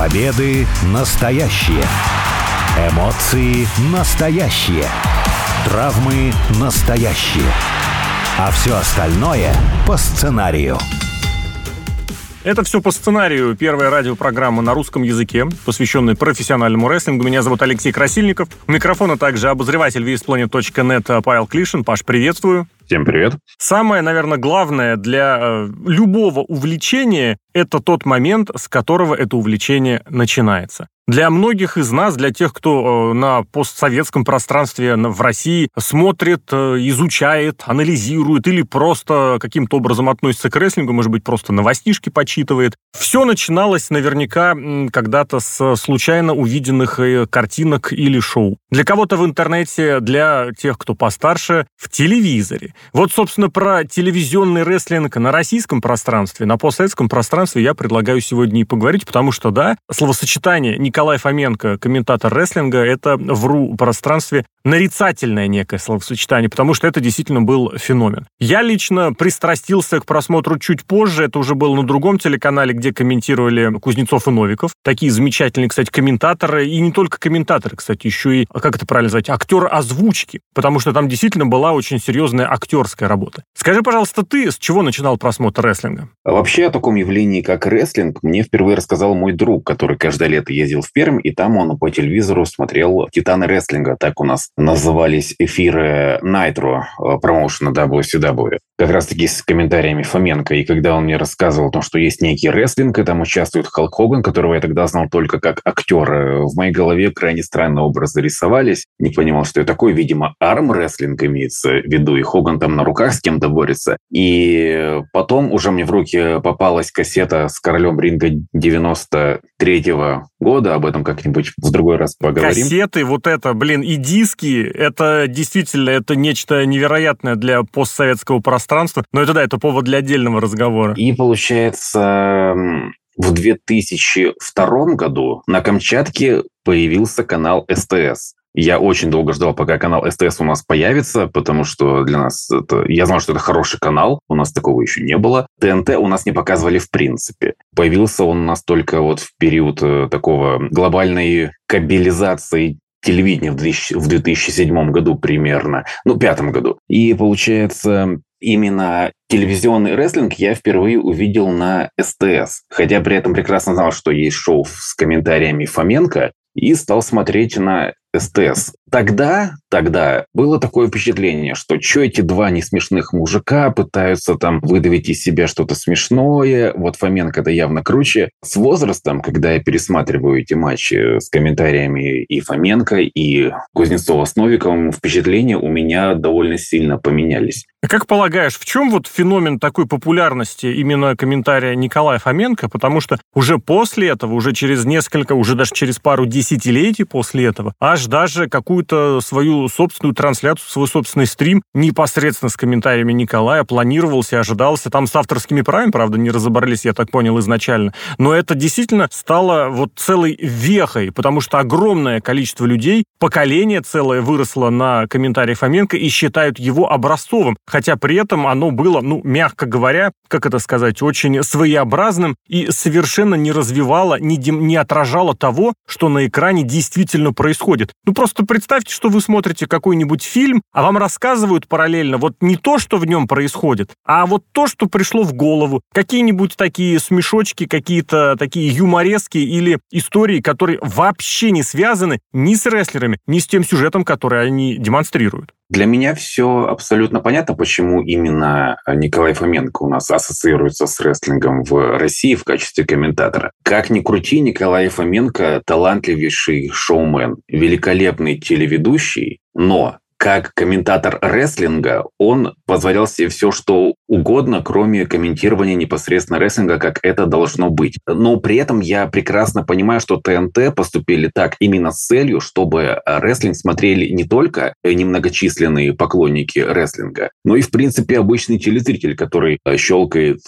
Победы настоящие. Эмоции настоящие. Травмы настоящие. А все остальное по сценарию. Это все по сценарию. Первая радиопрограмма на русском языке, посвященная профессиональному рестлингу. Меня зовут Алексей Красильников. У микрофона также обозреватель VSPlanet.net Павел Клишин. Паш, приветствую. Всем привет. Самое, наверное, главное для э, любого увлечения – это тот момент, с которого это увлечение начинается. Для многих из нас, для тех, кто э, на постсоветском пространстве в России смотрит, э, изучает, анализирует или просто каким-то образом относится к рестлингу, может быть, просто новостишки почитывает, все начиналось наверняка когда-то с случайно увиденных э, картинок или шоу. Для кого-то в интернете, для тех, кто постарше, в телевизоре. Вот, собственно, про телевизионный рестлинг на российском пространстве, на постсоветском пространстве я предлагаю сегодня и поговорить, потому что, да, словосочетание Николай Фоменко, комментатор рестлинга, это в РУ-пространстве нарицательное некое словосочетание, потому что это действительно был феномен. Я лично пристрастился к просмотру чуть позже, это уже было на другом телеканале, где комментировали Кузнецов и Новиков. Такие замечательные, кстати, комментаторы, и не только комментаторы, кстати, еще и, как это правильно назвать, актер озвучки, потому что там действительно была очень серьезная актерская работа. Скажи, пожалуйста, ты с чего начинал просмотр рестлинга? Вообще о таком явлении, как рестлинг, мне впервые рассказал мой друг, который каждое лето ездил в Пермь, и там он по телевизору смотрел «Титаны рестлинга», так у нас назывались эфиры Nitro э, промоушена WCW. Как раз-таки с комментариями Фоменко. И когда он мне рассказывал о том, что есть некий рестлинг, и там участвует Халк Хоган, которого я тогда знал только как актер, э, в моей голове крайне странные образы рисовались. Не понимал, что это такое. Видимо, арм-рестлинг имеется в виду, и Хоган там на руках с кем-то борется. И потом уже мне в руки попалась кассета с королем ринга 93-го года, об этом как-нибудь в другой раз поговорим. Кассеты, вот это, блин, и диски, это действительно, это нечто невероятное для постсоветского пространства. Но это да, это повод для отдельного разговора. И получается, в 2002 году на Камчатке появился канал СТС. Я очень долго ждал, пока канал СТС у нас появится, потому что для нас это... Я знал, что это хороший канал, у нас такого еще не было. ТНТ у нас не показывали в принципе. Появился он у нас только вот в период э, такого глобальной кабелизации телевидения в 2007 году примерно, ну, пятом году. И получается, именно телевизионный рестлинг я впервые увидел на СТС. Хотя при этом прекрасно знал, что есть шоу с комментариями Фоменко, и стал смотреть на СТС. Тогда, тогда было такое впечатление, что что эти два несмешных мужика пытаются там выдавить из себя что-то смешное, вот Фоменко это явно круче. С возрастом, когда я пересматриваю эти матчи с комментариями и Фоменко, и Кузнецова с Новиковым, впечатления у меня довольно сильно поменялись. А как полагаешь, в чем вот феномен такой популярности именно комментария Николая Фоменко? Потому что уже после этого, уже через несколько, уже даже через пару десятилетий после этого, аж даже какую-то свою собственную трансляцию, свой собственный стрим непосредственно с комментариями Николая планировался, ожидался. Там с авторскими правами, правда, не разобрались, я так понял, изначально. Но это действительно стало вот целой вехой, потому что огромное количество людей, поколение целое выросло на комментарии Фоменко и считают его образцовым хотя при этом оно было, ну, мягко говоря, как это сказать, очень своеобразным и совершенно не развивало, не, дем, не отражало того, что на экране действительно происходит. Ну, просто представьте, что вы смотрите какой-нибудь фильм, а вам рассказывают параллельно вот не то, что в нем происходит, а вот то, что пришло в голову. Какие-нибудь такие смешочки, какие-то такие юморески или истории, которые вообще не связаны ни с рестлерами, ни с тем сюжетом, который они демонстрируют. Для меня все абсолютно понятно, почему именно Николай Фоменко у нас ассоциируется с рестлингом в России в качестве комментатора. Как ни крути, Николай Фоменко талантливейший шоумен, великолепный телеведущий, но как комментатор рестлинга, он позволял себе все, что угодно, кроме комментирования непосредственно рестлинга, как это должно быть. Но при этом я прекрасно понимаю, что ТНТ поступили так именно с целью, чтобы рестлинг смотрели не только немногочисленные поклонники рестлинга, но и, в принципе, обычный телезритель, который щелкает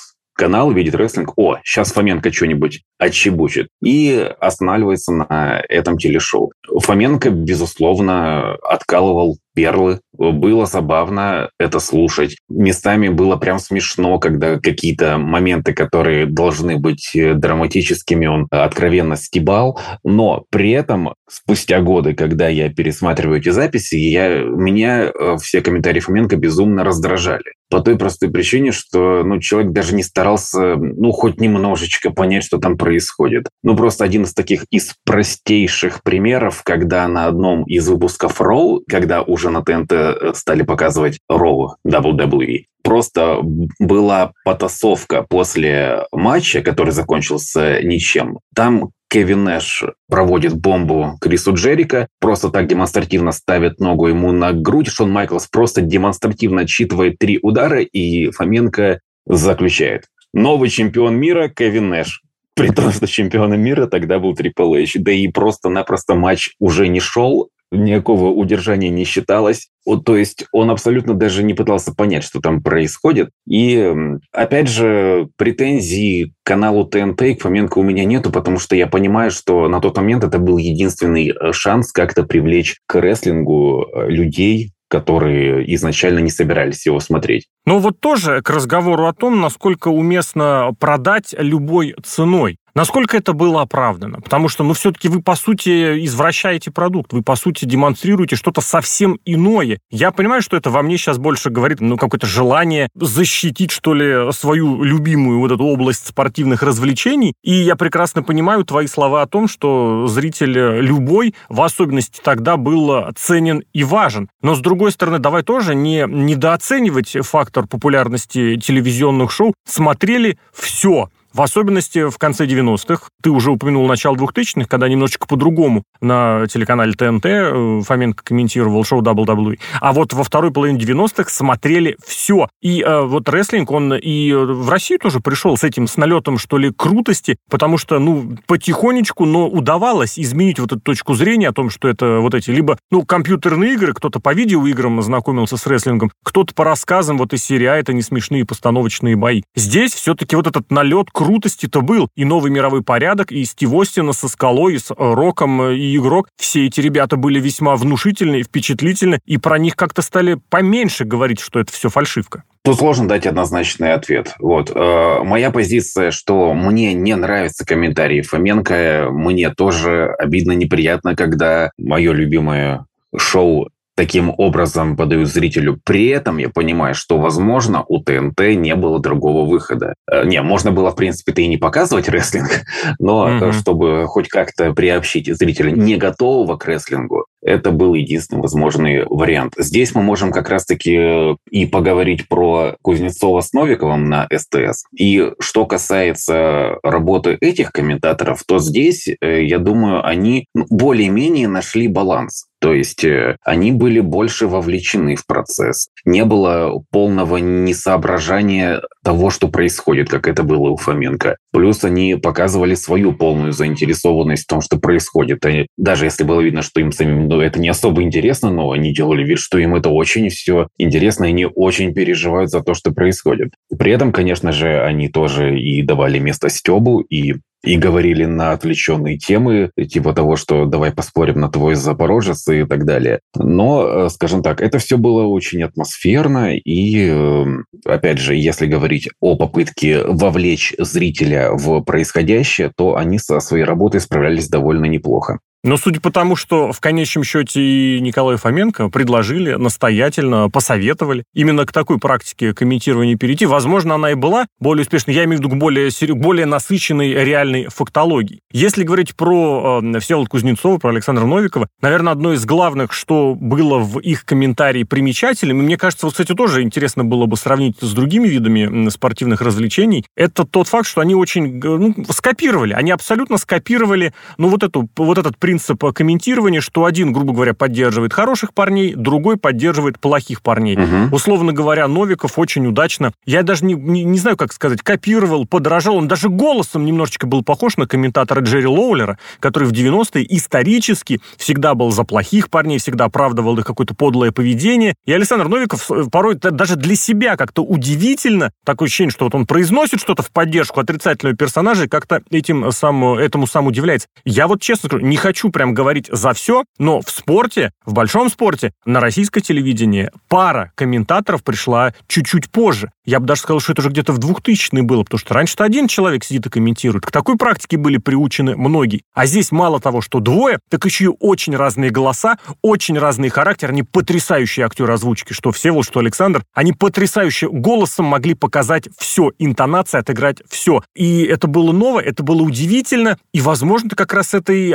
канал, видит рестлинг, о, сейчас Фоменко что-нибудь отчебучит, и останавливается на этом телешоу. Фоменко, безусловно, откалывал перлы. Было забавно это слушать. Местами было прям смешно, когда какие-то моменты, которые должны быть э, драматическими, он откровенно стебал. Но при этом, спустя годы, когда я пересматриваю эти записи, я, меня э, все комментарии Фоменко безумно раздражали. По той простой причине, что ну, человек даже не старался, ну, хоть немножечко понять, что там происходит. Ну, просто один из таких из простейших примеров, когда на одном из выпусков Роу, когда уже на ТНТ э, стали показывать Роу WWE, просто была потасовка после матча, который закончился ничем. Там Кевин Нэш проводит бомбу Крису Джерика, просто так демонстративно ставит ногу ему на грудь. Шон Майклс просто демонстративно отчитывает три удара, и Фоменко заключает. Новый чемпион мира Кевин Нэш. При том, что чемпионом мира тогда был Трипл Эйч. Да и просто-напросто матч уже не шел, никакого удержания не считалось. Вот, то есть он абсолютно даже не пытался понять, что там происходит. И, опять же, претензий к каналу ТНТ и к Фоменко у меня нету, потому что я понимаю, что на тот момент это был единственный э, шанс как-то привлечь к рестлингу э, людей, которые изначально не собирались его смотреть. Ну вот тоже к разговору о том, насколько уместно продать любой ценой. Насколько это было оправдано? Потому что, ну, все-таки вы, по сути, извращаете продукт, вы, по сути, демонстрируете что-то совсем иное. Я понимаю, что это во мне сейчас больше говорит, ну, какое-то желание защитить, что ли, свою любимую вот эту область спортивных развлечений. И я прекрасно понимаю твои слова о том, что зритель любой, в особенности тогда, был ценен и важен. Но, с другой стороны, давай тоже не недооценивать фактор популярности телевизионных шоу. Смотрели все. В особенности в конце 90-х. Ты уже упомянул начало 2000-х, когда немножечко по-другому на телеканале ТНТ э, Фоменко комментировал шоу WWE. А вот во второй половине 90-х смотрели все. И э, вот рестлинг, он и в Россию тоже пришел с этим, с налетом, что ли, крутости, потому что, ну, потихонечку, но удавалось изменить вот эту точку зрения о том, что это вот эти либо, ну, компьютерные игры, кто-то по видеоиграм знакомился с рестлингом, кто-то по рассказам вот из серии, а это не смешные постановочные бои. Здесь все-таки вот этот налет крутости-то был. И новый мировой порядок, и Стив Остина со Скалой, и с э, Роком, э, и Игрок. Все эти ребята были весьма внушительны, впечатлительны, и про них как-то стали поменьше говорить, что это все фальшивка. Тут сложно дать однозначный ответ. Вот. Э, моя позиция, что мне не нравятся комментарии Фоменко, мне тоже обидно, неприятно, когда мое любимое шоу таким образом подают зрителю. При этом я понимаю, что, возможно, у ТНТ не было другого выхода. Э, не, можно было, в принципе-то и не показывать рестлинг, но mm-hmm. чтобы хоть как-то приобщить зрителя не готового к рестлингу, это был единственный возможный вариант. Здесь мы можем как раз-таки э, и поговорить про Кузнецова с Новиковым на СТС. И что касается работы этих комментаторов, то здесь, я думаю, они более-менее нашли баланс. То есть э, они были больше вовлечены в процесс. Не было полного несоображания того, что происходит, как это было у Фоменко. Плюс они показывали свою полную заинтересованность в том, что происходит. И даже если было видно, что им самим ну, это не особо интересно, но они делали вид, что им это очень все интересно, и они очень переживают за то, что происходит. При этом, конечно же, они тоже и давали место Стебу, и и говорили на отвлеченные темы, типа того, что давай поспорим на твой Запорожец и так далее. Но, э, скажем так, это все было очень атмосферно, и, э, опять же, если говорить о попытке вовлечь зрителя в происходящее, то они со своей работой справлялись довольно неплохо. Но судя по тому, что в конечном счете и Николай Фоменко предложили, настоятельно посоветовали именно к такой практике комментирования перейти, возможно, она и была более успешной, я имею в виду к более, более насыщенной реальной фактологии. Если говорить про э, Всеволода Кузнецова, про Александра Новикова, наверное, одно из главных, что было в их комментарии примечательным, и мне кажется, вот, кстати, тоже интересно было бы сравнить с другими видами спортивных развлечений, это тот факт, что они очень ну, скопировали, они абсолютно скопировали, ну, вот, эту, вот этот принцип принцип комментирования, что один, грубо говоря, поддерживает хороших парней, другой поддерживает плохих парней. Угу. Условно говоря, Новиков очень удачно, я даже не, не, не знаю, как сказать, копировал, подражал, он даже голосом немножечко был похож на комментатора Джерри Лоулера, который в 90-е исторически всегда был за плохих парней, всегда оправдывал их какое-то подлое поведение. И Александр Новиков э, порой даже для себя как-то удивительно, такое ощущение, что вот он произносит что-то в поддержку отрицательного персонажа и как-то этим сам, этому сам удивляется. Я вот честно скажу, не хочу прям говорить за все, но в спорте, в большом спорте, на российское телевидение пара комментаторов пришла чуть-чуть позже. Я бы даже сказал, что это уже где-то в 2000-е было, потому что раньше-то один человек сидит и комментирует. К такой практике были приучены многие. А здесь мало того, что двое, так еще и очень разные голоса, очень разные характеры, они потрясающие актеры озвучки, что Всеволод, что Александр, они потрясающе голосом могли показать все, интонация отыграть все. И это было ново, это было удивительно, и, возможно, как раз это и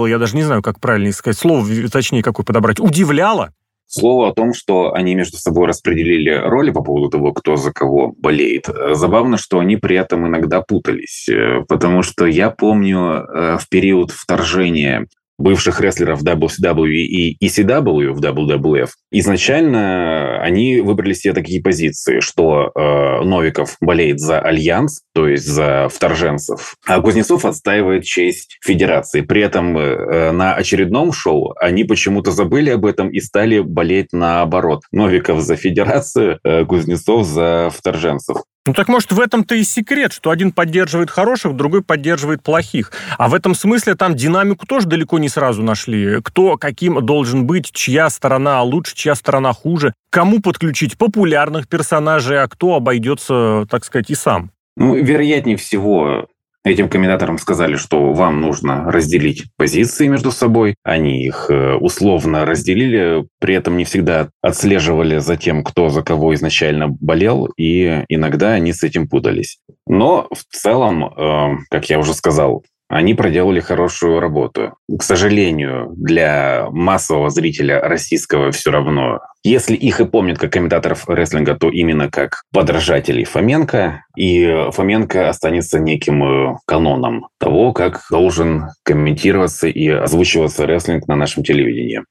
отталкивал, я даже не знаю, как правильно сказать, слово точнее какое подобрать, удивляло. Слово о том, что они между собой распределили роли по поводу того, кто за кого болеет. Забавно, что они при этом иногда путались, э, потому что я помню э, в период вторжения бывших рестлеров WCW и ECW в WWF, изначально они выбрали себе такие позиции, что э, Новиков болеет за Альянс, то есть за вторженцев, а Кузнецов отстаивает честь Федерации. При этом э, на очередном шоу они почему-то забыли об этом и стали болеть наоборот. Новиков за Федерацию, э, Кузнецов за вторженцев. Ну так может в этом-то и секрет, что один поддерживает хороших, другой поддерживает плохих. А в этом смысле там динамику тоже далеко не сразу нашли. Кто каким должен быть, чья сторона лучше, чья сторона хуже. Кому подключить популярных персонажей, а кто обойдется, так сказать, и сам. Ну, вероятнее всего, Этим комментаторам сказали, что вам нужно разделить позиции между собой. Они их э, условно разделили, при этом не всегда отслеживали за тем, кто за кого изначально болел, и иногда они с этим путались. Но в целом, э, как я уже сказал, они проделали хорошую работу. К сожалению, для массового зрителя российского все равно. Если их и помнят как комментаторов рестлинга, то именно как подражателей Фоменко. И Фоменко останется неким э, каноном того, как должен комментироваться и озвучиваться рестлинг на нашем телевидении.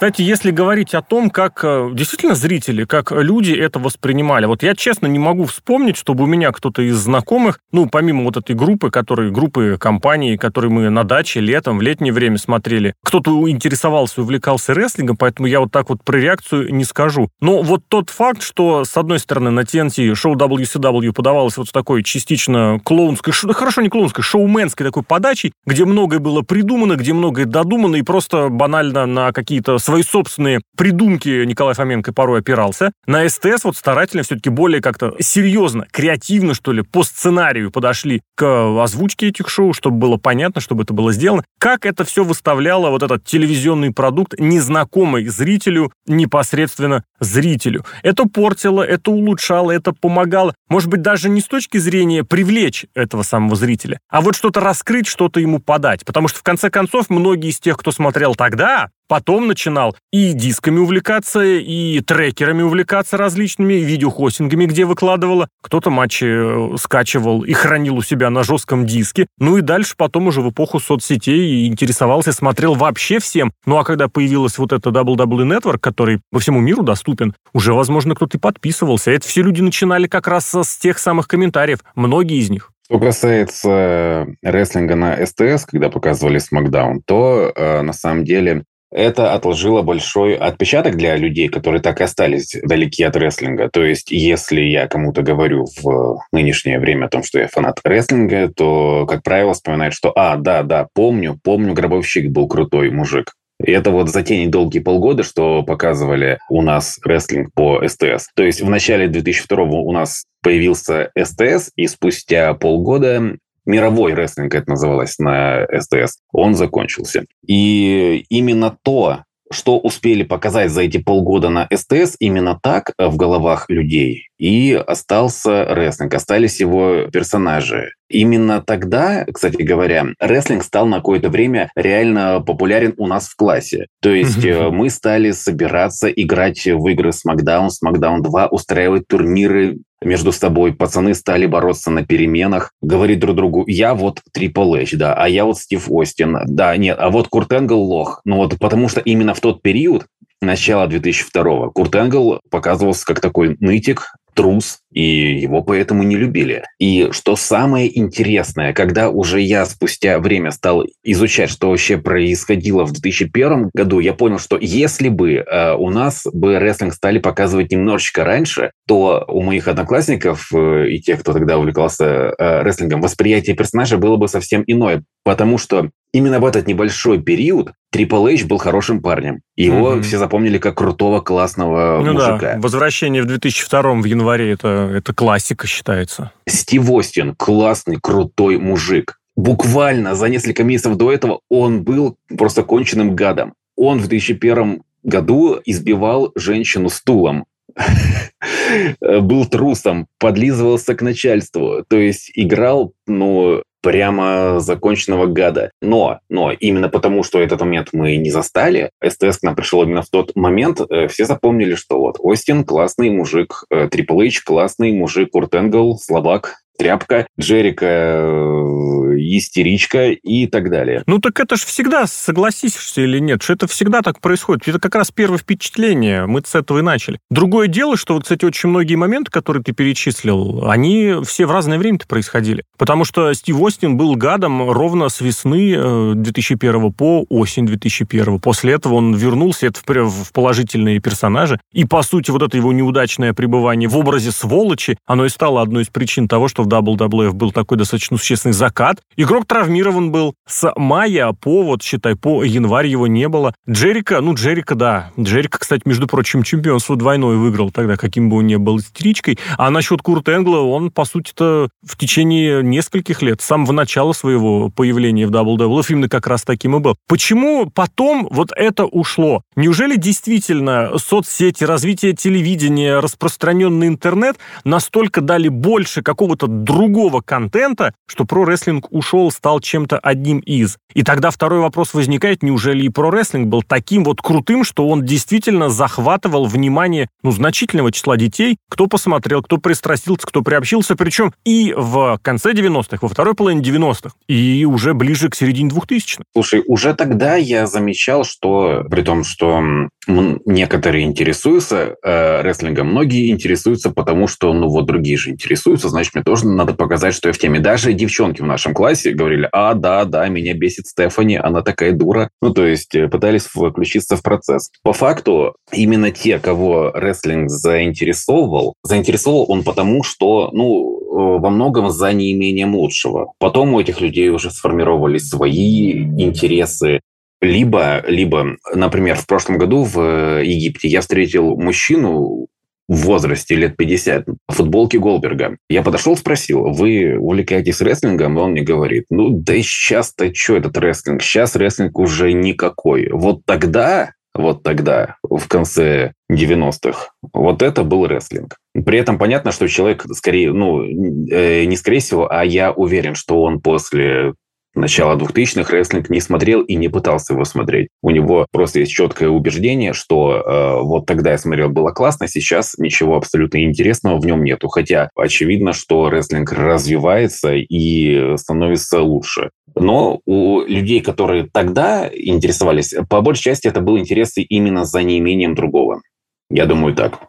Кстати, если говорить о том, как э, действительно зрители, как люди это воспринимали, вот я честно не могу вспомнить, чтобы у меня кто-то из знакомых, ну, помимо вот этой группы, которые, группы компаний, которые мы на даче летом, в летнее время смотрели, кто-то интересовался, увлекался рестлингом, поэтому я вот так вот про реакцию не скажу. Но вот тот факт, что, с одной стороны, на TNT шоу WCW подавалось вот с такой частично клоунской, хорошо не клоунской, шоуменской такой подачей, где многое было придумано, где многое додумано, и просто банально на какие-то свои собственные придумки Николай Фоменко порой опирался. На СТС вот старательно все-таки более как-то серьезно, креативно, что ли, по сценарию подошли к озвучке этих шоу, чтобы было понятно, чтобы это было сделано. Как это все выставляло вот этот телевизионный продукт, незнакомый зрителю, непосредственно зрителю. Это портило, это улучшало, это помогало. Может быть, даже не с точки зрения привлечь этого самого зрителя, а вот что-то раскрыть, что-то ему подать. Потому что, в конце концов, многие из тех, кто смотрел тогда, Потом начинал и дисками увлекаться, и трекерами увлекаться различными, и видеохостингами, где выкладывала. Кто-то матчи э, скачивал и хранил у себя на жестком диске. Ну и дальше потом уже в эпоху соцсетей интересовался, смотрел вообще всем. Ну а когда появилась вот эта WWE Network, который по всему миру доступен, уже, возможно, кто-то и подписывался. Это все люди начинали как раз с тех самых комментариев. Многие из них. Что касается рестлинга на СТС, когда показывали SmackDown, то э, на самом деле это отложило большой отпечаток для людей, которые так и остались далеки от рестлинга. То есть, если я кому-то говорю в нынешнее время о том, что я фанат рестлинга, то, как правило, вспоминают, что «А, да, да, помню, помню, Гробовщик был крутой мужик». И это вот за те недолгие полгода, что показывали у нас рестлинг по СТС. То есть в начале 2002 у нас появился СТС, и спустя полгода мировой рестлинг это называлось на СТС, он закончился. И именно то, что успели показать за эти полгода на СТС, именно так в головах людей и остался рестлинг, остались его персонажи. Именно тогда, кстати говоря, рестлинг стал на какое-то время реально популярен у нас в классе. То есть э, мы стали собираться, играть в игры SmackDown, SmackDown 2, устраивать турниры между собой, пацаны стали бороться на переменах, говорить друг другу, я вот Трипл Эйч, да, а я вот Стив Остин, да, нет, а вот Курт Энгл лох. Ну вот потому что именно в тот период начала 2002-го Курт Энгл показывался как такой нытик, трус, и его поэтому не любили. И что самое интересное, когда уже я спустя время стал изучать, что вообще происходило в 2001 году, я понял, что если бы э, у нас бы рестлинг стали показывать немножечко раньше, то у моих одноклассников э, и тех, кто тогда увлекался э, рестлингом, восприятие персонажа было бы совсем иное, потому что именно в этот небольшой период Трипл Эйч был хорошим парнем. Его mm-hmm. все запомнили как крутого, классного ну мужика. Да. Возвращение в 2002 в январе это, это классика считается. Стив Остин классный, крутой мужик. Буквально за несколько месяцев до этого он был просто конченным гадом. Он в 2001 году избивал женщину стулом. Был трусом, подлизывался к начальству. То есть играл, ну, прямо законченного гада. Но, но именно потому, что этот момент мы не застали, СТС к нам пришел именно в тот момент, э, все запомнили, что вот Остин классный мужик, Трипл Эйч классный мужик, Курт Энгл слабак, тряпка, Джерика э, истеричка и так далее. Ну так это же всегда, согласишься или нет, что это всегда так происходит. Это как раз первое впечатление, мы с этого и начали. Другое дело, что вот, кстати, очень многие моменты, которые ты перечислил, они все в разное время-то происходили. Потому что Стив Остин был гадом ровно с весны 2001 э, по осень 2001. После этого он вернулся это в положительные персонажи. И, по сути, вот это его неудачное пребывание в образе сволочи, оно и стало одной из причин того, что в WWF был такой достаточно существенный закат. Игрок травмирован был. С мая по, вот считай, по январь его не было. Джерика, ну, Джерика, да. Джерика, кстати, между прочим, чемпионство двойное выиграл тогда, каким бы он ни был истеричкой. А насчет Курт Энгла, он, по сути-то, в течение нескольких лет, с самого начала своего появления в WWF именно как раз таким и был. Почему потом вот это ушло? Неужели действительно соцсети, развитие телевидения, распространенный интернет настолько дали больше какого-то другого контента, что про-рестлинг ушел, стал чем-то одним из. И тогда второй вопрос возникает, неужели и про-рестлинг был таким вот крутым, что он действительно захватывал внимание ну, значительного числа детей, кто посмотрел, кто пристрастился, кто приобщился, причем и в конце 90-х, во второй половине 90-х, и уже ближе к середине 2000-х. Слушай, уже тогда я замечал, что при том, что некоторые интересуются э, рестлингом, многие интересуются потому, что, ну вот другие же интересуются, значит, мне тоже надо показать, что я в теме. Даже девчонки в нашем классе говорили, а, да, да, меня бесит Стефани, она такая дура. Ну, то есть э, пытались включиться в процесс. По факту, именно те, кого рестлинг заинтересовывал, заинтересовал он потому, что, ну, э, во многом за неимением лучшего. Потом у этих людей уже сформировались свои интересы, либо, либо, например, в прошлом году в э, Египте я встретил мужчину в возрасте лет 50 в футболке Голберга. Я подошел, спросил, вы увлекаетесь рестлингом? И он мне говорит, ну да и сейчас-то что этот рестлинг? Сейчас рестлинг уже никакой. Вот тогда, вот тогда, в конце 90-х, вот это был рестлинг. При этом понятно, что человек скорее, ну, э, не скорее всего, а я уверен, что он после начала 2000-х рестлинг не смотрел и не пытался его смотреть. У него просто есть четкое убеждение, что э, вот тогда я смотрел, было классно, сейчас ничего абсолютно интересного в нем нету. Хотя очевидно, что рестлинг развивается и становится лучше. Но у людей, которые тогда интересовались, по большей части это был интерес именно за неимением другого. Я думаю так.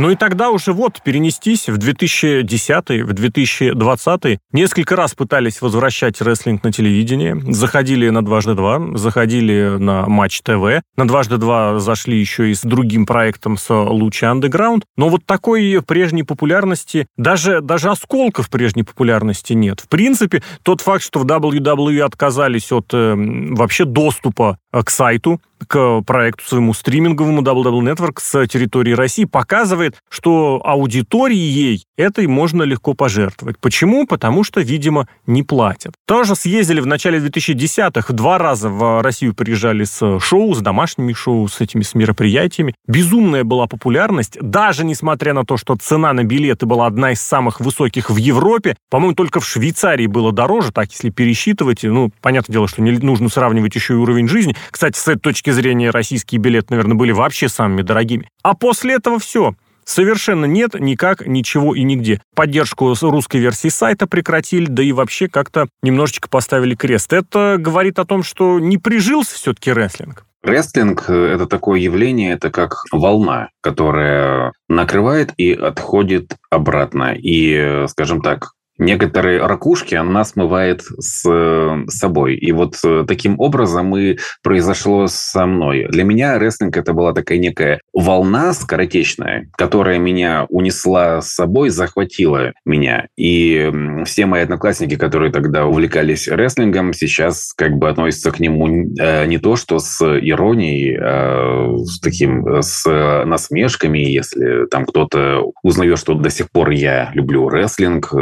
Ну и тогда уже вот перенестись в 2010 в 2020 Несколько раз пытались возвращать рестлинг на телевидение. Заходили на дважды два, заходили на Матч ТВ. На дважды два зашли еще и с другим проектом с Лучи Underground. Но вот такой прежней популярности, даже, даже осколков прежней популярности нет. В принципе, тот факт, что в WWE отказались от э, вообще доступа к сайту, к проекту своему стриминговому WW Network с территории России показывает, что аудиторией этой можно легко пожертвовать. Почему? Потому что, видимо, не платят. Тоже съездили в начале 2010-х, два раза в Россию приезжали с шоу, с домашними шоу, с этими с мероприятиями. Безумная была популярность, даже несмотря на то, что цена на билеты была одна из самых высоких в Европе. По-моему, только в Швейцарии было дороже, так если пересчитывать. Ну, понятное дело, что не нужно сравнивать еще и уровень жизни. Кстати, с этой точки зрения российские билеты, наверное, были вообще самыми дорогими. А после этого все. Совершенно нет, никак, ничего и нигде. Поддержку русской версии сайта прекратили, да и вообще как-то немножечко поставили крест. Это говорит о том, что не прижился все-таки рестлинг. Рестлинг – это такое явление, это как волна, которая накрывает и отходит обратно. И, скажем так, некоторые ракушки она смывает с собой. И вот э, таким образом и произошло со мной. Для меня рестлинг это была такая некая волна скоротечная, которая меня унесла с собой, захватила меня. И все мои одноклассники, которые тогда увлекались рестлингом, сейчас как бы относятся к нему э, не то, что с иронией, а с таким, э, с насмешками, если там кто-то узнает, что до сих пор я люблю рестлинг,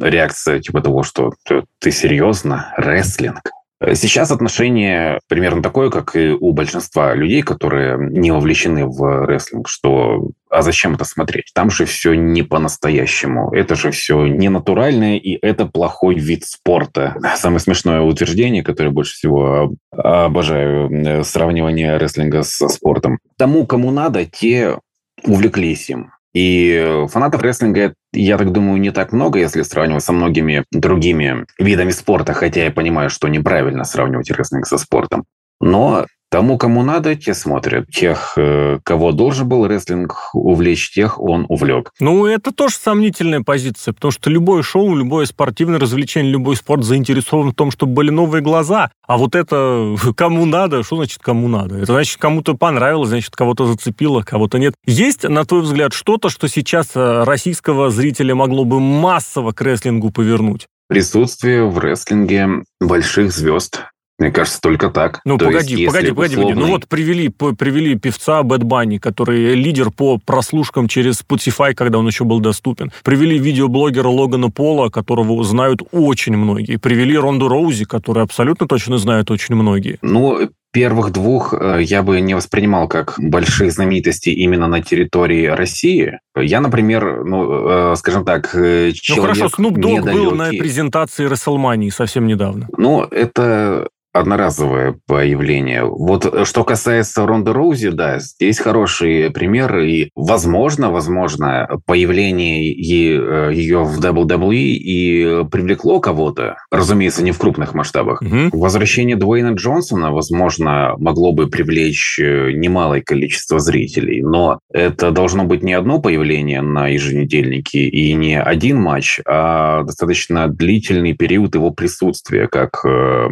реакция типа того, что ты серьезно, рестлинг. Сейчас отношение примерно такое, как и у большинства людей, которые не вовлечены в рестлинг, что а зачем это смотреть? Там же все не по-настоящему. Это же все не натуральное, и это плохой вид спорта. Самое смешное утверждение, которое больше всего обожаю, э, сравнивание рестлинга со спортом. Тому, кому надо, те увлеклись им. И фанатов рестлинга, я так думаю, не так много, если сравнивать со многими другими видами спорта, хотя я понимаю, что неправильно сравнивать рестлинг со спортом. Но Тому, кому надо, те смотрят. Тех, э, кого должен был рестлинг увлечь, тех он увлек. Ну, это тоже сомнительная позиция, потому что любое шоу, любое спортивное развлечение, любой спорт заинтересован в том, чтобы были новые глаза. А вот это кому надо, что значит кому надо? Это значит, кому-то понравилось, значит, кого-то зацепило, кого-то нет. Есть, на твой взгляд, что-то, что сейчас э, российского зрителя могло бы массово к рестлингу повернуть? Присутствие в рестлинге больших звезд, мне кажется, только так. Ну, То погоди, есть, погоди, погоди, условный... погоди. Ну, вот привели, привели певца Бэт Банни, который лидер по прослушкам через Spotify, когда он еще был доступен. Привели видеоблогера Логана Пола, которого знают очень многие. Привели Ронду Роузи, которую абсолютно точно знают очень многие. Ну, первых двух э, я бы не воспринимал как больших знаменитостей именно на территории России. Я, например, ну, э, скажем так, человек э, Ну хорошо, Snoop Dogg был на презентации WrestleMania совсем недавно. Ну, это одноразовое появление. Вот что касается Ронда Роузи, да, здесь хороший пример, и возможно, возможно, появление ее в WWE и привлекло кого-то, разумеется, не в крупных масштабах. Угу. Возвращение Дуэйна Джонсона, возможно, могло бы привлечь э, немалое количество зрителей, но это должно быть не одно появление на еженедельнике и не один матч, а достаточно длительный период его присутствия, как э,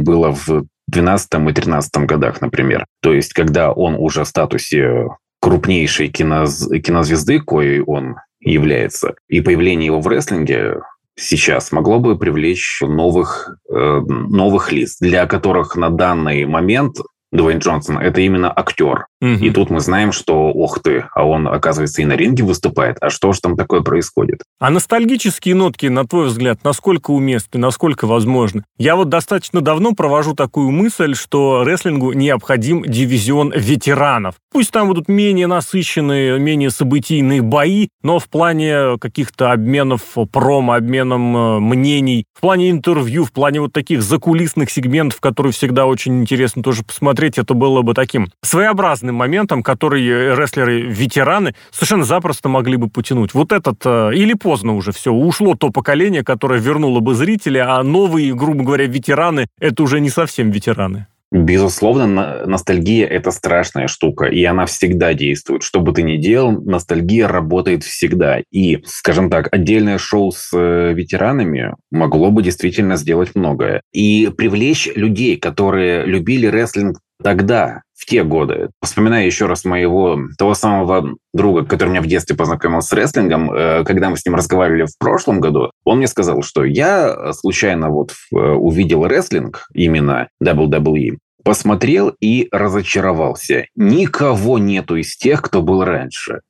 было в 2012 и 2013 годах, например. То есть, когда он уже в статусе крупнейшей киноз... кинозвезды, коей он является, и появление его в рестлинге сейчас могло бы привлечь новых, э, новых лиц, для которых на данный момент Дуэйн Джонсон – это именно актер. Угу. И тут мы знаем, что, ох ты, а он, оказывается, и на ринге выступает. А что же там такое происходит? А ностальгические нотки, на твой взгляд, насколько уместны, насколько возможны? Я вот достаточно давно провожу такую мысль, что рестлингу необходим дивизион ветеранов. Пусть там будут менее насыщенные, менее событийные бои, но в плане каких-то обменов промо, обменом э, мнений, в плане интервью, в плане вот таких закулисных сегментов, которые всегда очень интересно тоже посмотреть, это было бы таким своеобразным разным моментам, которые рестлеры-ветераны совершенно запросто могли бы потянуть. Вот этот, э, или поздно уже все, ушло то поколение, которое вернуло бы зрителя, а новые, грубо говоря, ветераны, это уже не совсем ветераны. Безусловно, ностальгия – это страшная штука, и она всегда действует. Что бы ты ни делал, ностальгия работает всегда. И, скажем так, отдельное шоу с э, ветеранами могло бы действительно сделать многое. И привлечь людей, которые любили рестлинг тогда, в те годы. Вспоминаю еще раз моего того самого друга, который меня в детстве познакомил с рестлингом, э, когда мы с ним разговаривали в прошлом году, он мне сказал, что я случайно вот э, увидел рестлинг, именно WWE, посмотрел и разочаровался. Никого нету из тех, кто был раньше.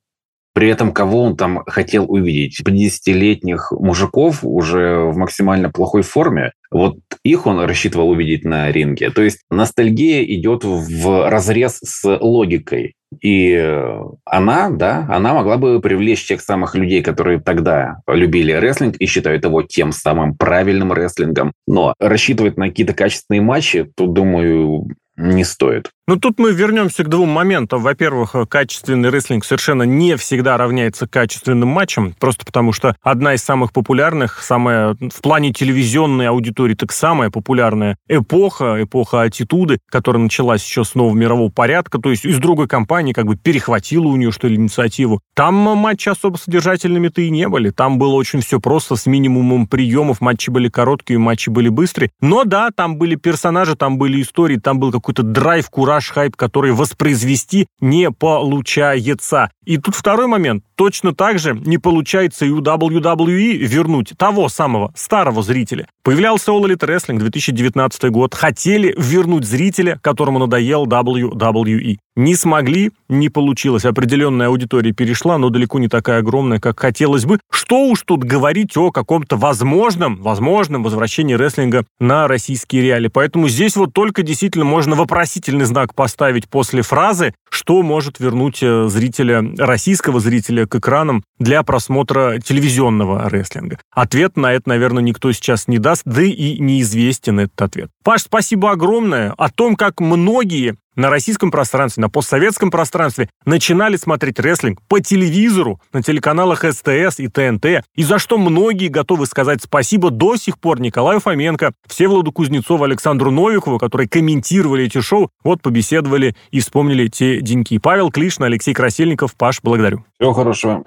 При этом кого он там хотел увидеть? 50-летних мужиков уже в максимально плохой форме. Вот их он рассчитывал увидеть на ринге. То есть ностальгия идет в разрез с логикой. И она, да, она могла бы привлечь тех самых людей, которые тогда любили рестлинг и считают его тем самым правильным рестлингом. Но рассчитывать на какие-то качественные матчи, тут, думаю, не стоит. Ну, тут мы вернемся к двум моментам. Во-первых, качественный рестлинг совершенно не всегда равняется качественным матчам, просто потому что одна из самых популярных, самая в плане телевизионной аудитории, так самая популярная эпоха, эпоха аттитуды, которая началась еще с нового мирового порядка, то есть из другой компании как бы перехватила у нее, что ли, инициативу. Там матчи особо содержательными-то и не были. Там было очень все просто, с минимумом приемов, матчи были короткие, матчи были быстрые. Но да, там были персонажи, там были истории, там был какой-то драйв, кураж, хайп, который воспроизвести не получается. И тут второй момент. Точно так же не получается и у WWE вернуть того самого старого зрителя. Появлялся All Elite Wrestling 2019 год. Хотели вернуть зрителя, которому надоел WWE. Не смогли, не получилось. Определенная аудитория перешла, но далеко не такая огромная, как хотелось бы. Что уж тут говорить о каком-то возможном, возможном возвращении рестлинга на российские реалии. Поэтому здесь вот только действительно можно вопросительный знак поставить после фразы, что может вернуть э, зрителя, российского зрителя к экранам для просмотра телевизионного рестлинга. Ответ на это, наверное, никто сейчас не даст, да и неизвестен этот ответ. Паш, спасибо огромное. О том, как многие на российском пространстве, на постсоветском пространстве начинали смотреть рестлинг по телевизору, на телеканалах СТС и ТНТ, и за что многие готовы сказать спасибо до сих пор Николаю Фоменко, Всеволоду Кузнецову, Александру Новикову, которые комментировали эти шоу, вот побеседовали и вспомнили те деньки. Павел Клишин, Алексей Красильников, Паш, благодарю. Всего хорошего.